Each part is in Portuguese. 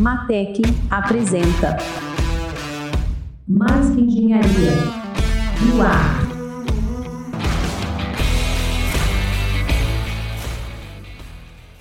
Matec apresenta Mais que Engenharia no ar.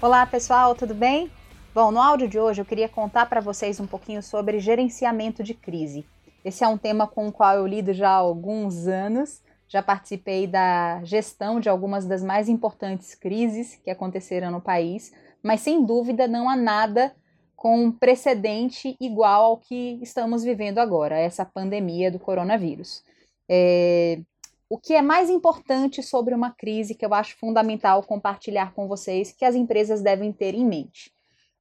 Olá pessoal, tudo bem? Bom, no áudio de hoje eu queria contar para vocês um pouquinho sobre gerenciamento de crise. Esse é um tema com o qual eu lido já há alguns anos. Já participei da gestão de algumas das mais importantes crises que aconteceram no país, mas sem dúvida não há nada com precedente igual ao que estamos vivendo agora, essa pandemia do coronavírus. É, o que é mais importante sobre uma crise que eu acho fundamental compartilhar com vocês, que as empresas devem ter em mente.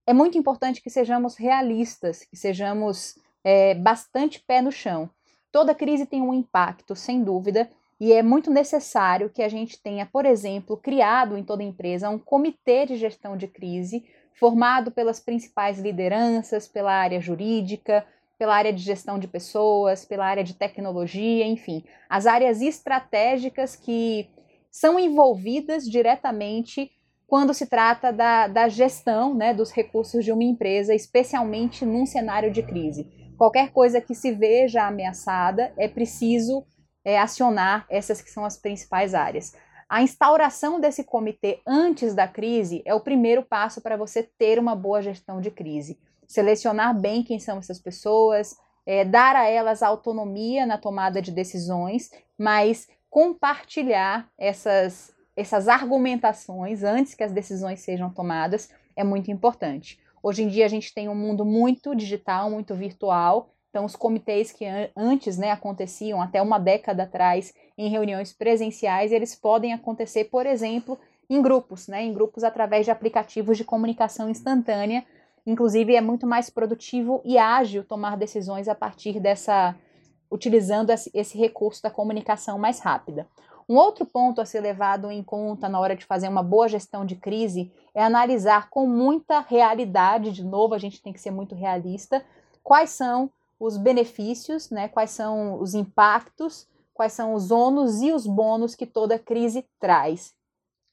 É muito importante que sejamos realistas, que sejamos é, bastante pé no chão. Toda crise tem um impacto, sem dúvida, e é muito necessário que a gente tenha, por exemplo, criado em toda empresa um comitê de gestão de crise formado pelas principais lideranças, pela área jurídica, pela área de gestão de pessoas, pela área de tecnologia, enfim, as áreas estratégicas que são envolvidas diretamente quando se trata da, da gestão né, dos recursos de uma empresa, especialmente num cenário de crise. Qualquer coisa que se veja ameaçada, é preciso é, acionar essas que são as principais áreas. A instauração desse comitê antes da crise é o primeiro passo para você ter uma boa gestão de crise. Selecionar bem quem são essas pessoas, é, dar a elas autonomia na tomada de decisões, mas compartilhar essas, essas argumentações antes que as decisões sejam tomadas é muito importante. Hoje em dia a gente tem um mundo muito digital, muito virtual, então, os comitês que antes né, aconteciam até uma década atrás em reuniões presenciais, eles podem acontecer, por exemplo, em grupos, né, em grupos através de aplicativos de comunicação instantânea. Inclusive, é muito mais produtivo e ágil tomar decisões a partir dessa, utilizando esse recurso da comunicação mais rápida. Um outro ponto a ser levado em conta na hora de fazer uma boa gestão de crise é analisar com muita realidade, de novo, a gente tem que ser muito realista, quais são os benefícios, né, quais são os impactos, quais são os ônus e os bônus que toda crise traz.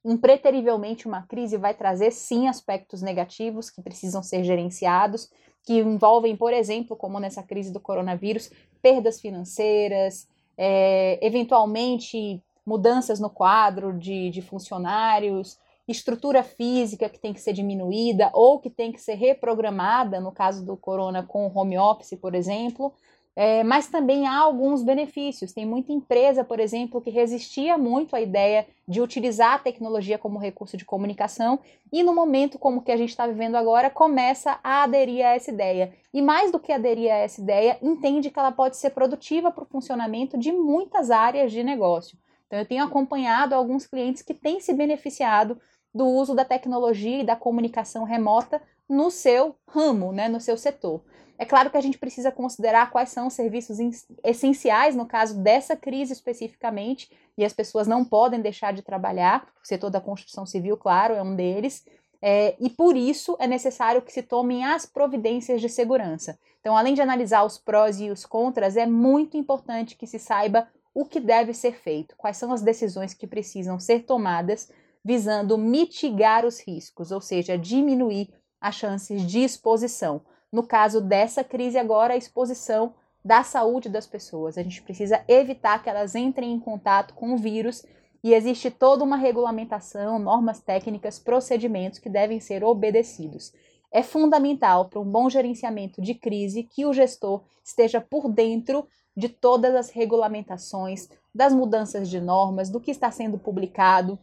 Impreterivelmente, uma crise vai trazer sim aspectos negativos que precisam ser gerenciados, que envolvem, por exemplo, como nessa crise do coronavírus, perdas financeiras, é, eventualmente mudanças no quadro de, de funcionários, estrutura física que tem que ser diminuída ou que tem que ser reprogramada, no caso do corona com home office, por exemplo, é, mas também há alguns benefícios. Tem muita empresa, por exemplo, que resistia muito à ideia de utilizar a tecnologia como recurso de comunicação e no momento como que a gente está vivendo agora, começa a aderir a essa ideia. E mais do que aderir a essa ideia, entende que ela pode ser produtiva para o funcionamento de muitas áreas de negócio. Então, eu tenho acompanhado alguns clientes que têm se beneficiado do uso da tecnologia e da comunicação remota no seu ramo, né, no seu setor. É claro que a gente precisa considerar quais são os serviços essenciais no caso dessa crise especificamente, e as pessoas não podem deixar de trabalhar, o setor da construção civil, claro, é um deles, é, e por isso é necessário que se tomem as providências de segurança. Então, além de analisar os prós e os contras, é muito importante que se saiba o que deve ser feito, quais são as decisões que precisam ser tomadas visando mitigar os riscos, ou seja, diminuir as chances de exposição. No caso dessa crise agora, a exposição da saúde das pessoas. A gente precisa evitar que elas entrem em contato com o vírus e existe toda uma regulamentação, normas técnicas, procedimentos que devem ser obedecidos. É fundamental para um bom gerenciamento de crise que o gestor esteja por dentro de todas as regulamentações, das mudanças de normas, do que está sendo publicado,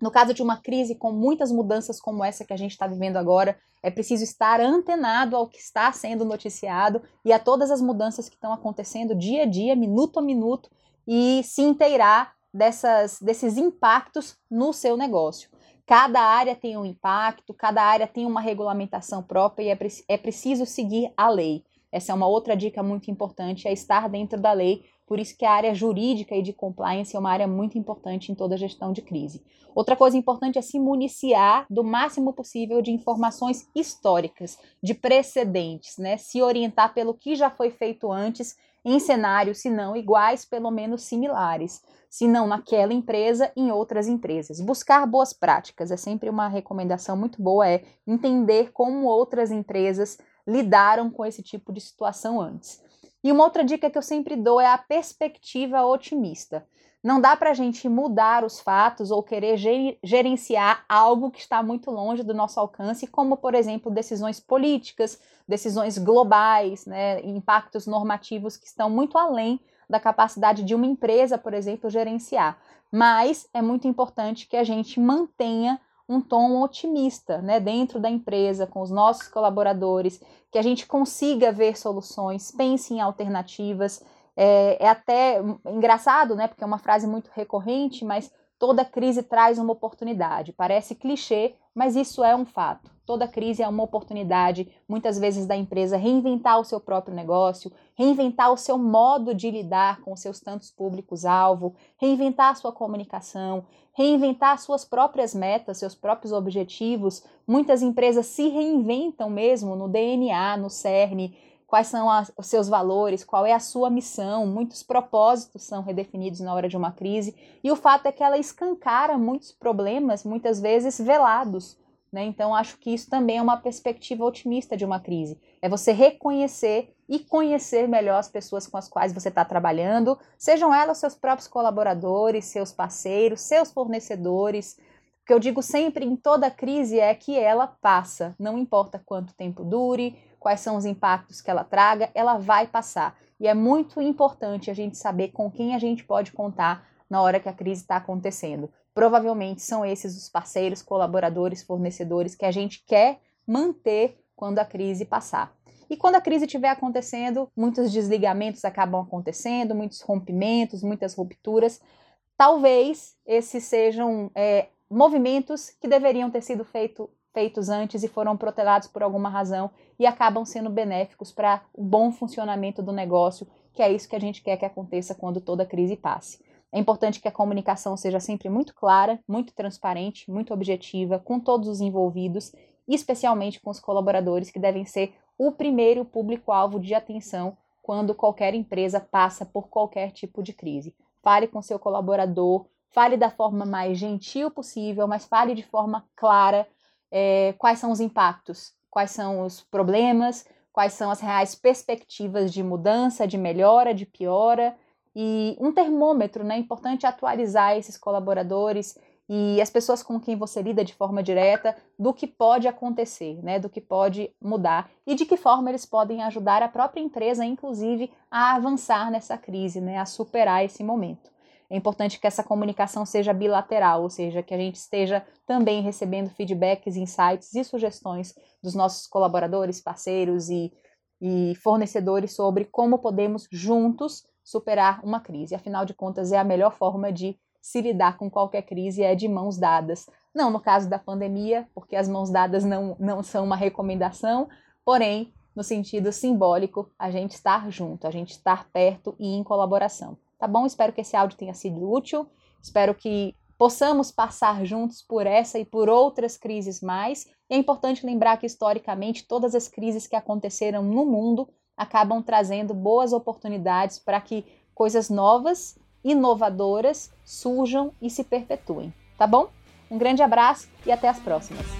no caso de uma crise com muitas mudanças como essa que a gente está vivendo agora, é preciso estar antenado ao que está sendo noticiado e a todas as mudanças que estão acontecendo dia a dia, minuto a minuto, e se inteirar dessas, desses impactos no seu negócio. Cada área tem um impacto, cada área tem uma regulamentação própria e é, é preciso seguir a lei. Essa é uma outra dica muito importante, é estar dentro da lei por isso que a área jurídica e de compliance é uma área muito importante em toda gestão de crise. Outra coisa importante é se municiar do máximo possível de informações históricas, de precedentes, né? Se orientar pelo que já foi feito antes em cenários, se não iguais, pelo menos similares. Se não naquela empresa, em outras empresas. Buscar boas práticas é sempre uma recomendação muito boa, é entender como outras empresas lidaram com esse tipo de situação antes. E uma outra dica que eu sempre dou é a perspectiva otimista. Não dá para a gente mudar os fatos ou querer gerenciar algo que está muito longe do nosso alcance, como, por exemplo, decisões políticas, decisões globais, né, impactos normativos que estão muito além da capacidade de uma empresa, por exemplo, gerenciar. Mas é muito importante que a gente mantenha um tom otimista né, dentro da empresa, com os nossos colaboradores, que a gente consiga ver soluções, pense em alternativas é, é até engraçado, né? Porque é uma frase muito recorrente, mas toda crise traz uma oportunidade. Parece clichê, mas isso é um fato. Toda crise é uma oportunidade, muitas vezes, da empresa reinventar o seu próprio negócio, reinventar o seu modo de lidar com seus tantos públicos-alvo, reinventar a sua comunicação, reinventar suas próprias metas, seus próprios objetivos. Muitas empresas se reinventam mesmo no DNA, no CERN, quais são as, os seus valores, qual é a sua missão, muitos propósitos são redefinidos na hora de uma crise, e o fato é que ela escancara muitos problemas, muitas vezes velados. Né? Então, acho que isso também é uma perspectiva otimista de uma crise. É você reconhecer e conhecer melhor as pessoas com as quais você está trabalhando, sejam elas seus próprios colaboradores, seus parceiros, seus fornecedores. O que eu digo sempre em toda crise é que ela passa, não importa quanto tempo dure, quais são os impactos que ela traga, ela vai passar. E é muito importante a gente saber com quem a gente pode contar na hora que a crise está acontecendo. Provavelmente são esses os parceiros, colaboradores, fornecedores que a gente quer manter quando a crise passar. E quando a crise estiver acontecendo, muitos desligamentos acabam acontecendo, muitos rompimentos, muitas rupturas. Talvez esses sejam é, movimentos que deveriam ter sido feito, feitos antes e foram protelados por alguma razão e acabam sendo benéficos para o bom funcionamento do negócio, que é isso que a gente quer que aconteça quando toda crise passe. É importante que a comunicação seja sempre muito clara, muito transparente, muito objetiva com todos os envolvidos, especialmente com os colaboradores, que devem ser o primeiro público-alvo de atenção quando qualquer empresa passa por qualquer tipo de crise. Fale com seu colaborador, fale da forma mais gentil possível, mas fale de forma clara, é, quais são os impactos, quais são os problemas, quais são as reais perspectivas de mudança, de melhora, de piora. E um termômetro, né? É importante atualizar esses colaboradores e as pessoas com quem você lida de forma direta do que pode acontecer, né, do que pode mudar e de que forma eles podem ajudar a própria empresa, inclusive, a avançar nessa crise, né, a superar esse momento. É importante que essa comunicação seja bilateral, ou seja, que a gente esteja também recebendo feedbacks, insights e sugestões dos nossos colaboradores, parceiros e, e fornecedores sobre como podemos juntos superar uma crise. Afinal de contas, é a melhor forma de se lidar com qualquer crise é de mãos dadas. Não no caso da pandemia, porque as mãos dadas não, não são uma recomendação, porém, no sentido simbólico, a gente estar junto, a gente estar perto e em colaboração. Tá bom? Espero que esse áudio tenha sido útil. Espero que possamos passar juntos por essa e por outras crises mais. E é importante lembrar que, historicamente, todas as crises que aconteceram no mundo acabam trazendo boas oportunidades para que coisas novas, inovadoras surjam e se perpetuem. Tá bom? Um grande abraço e até as próximas.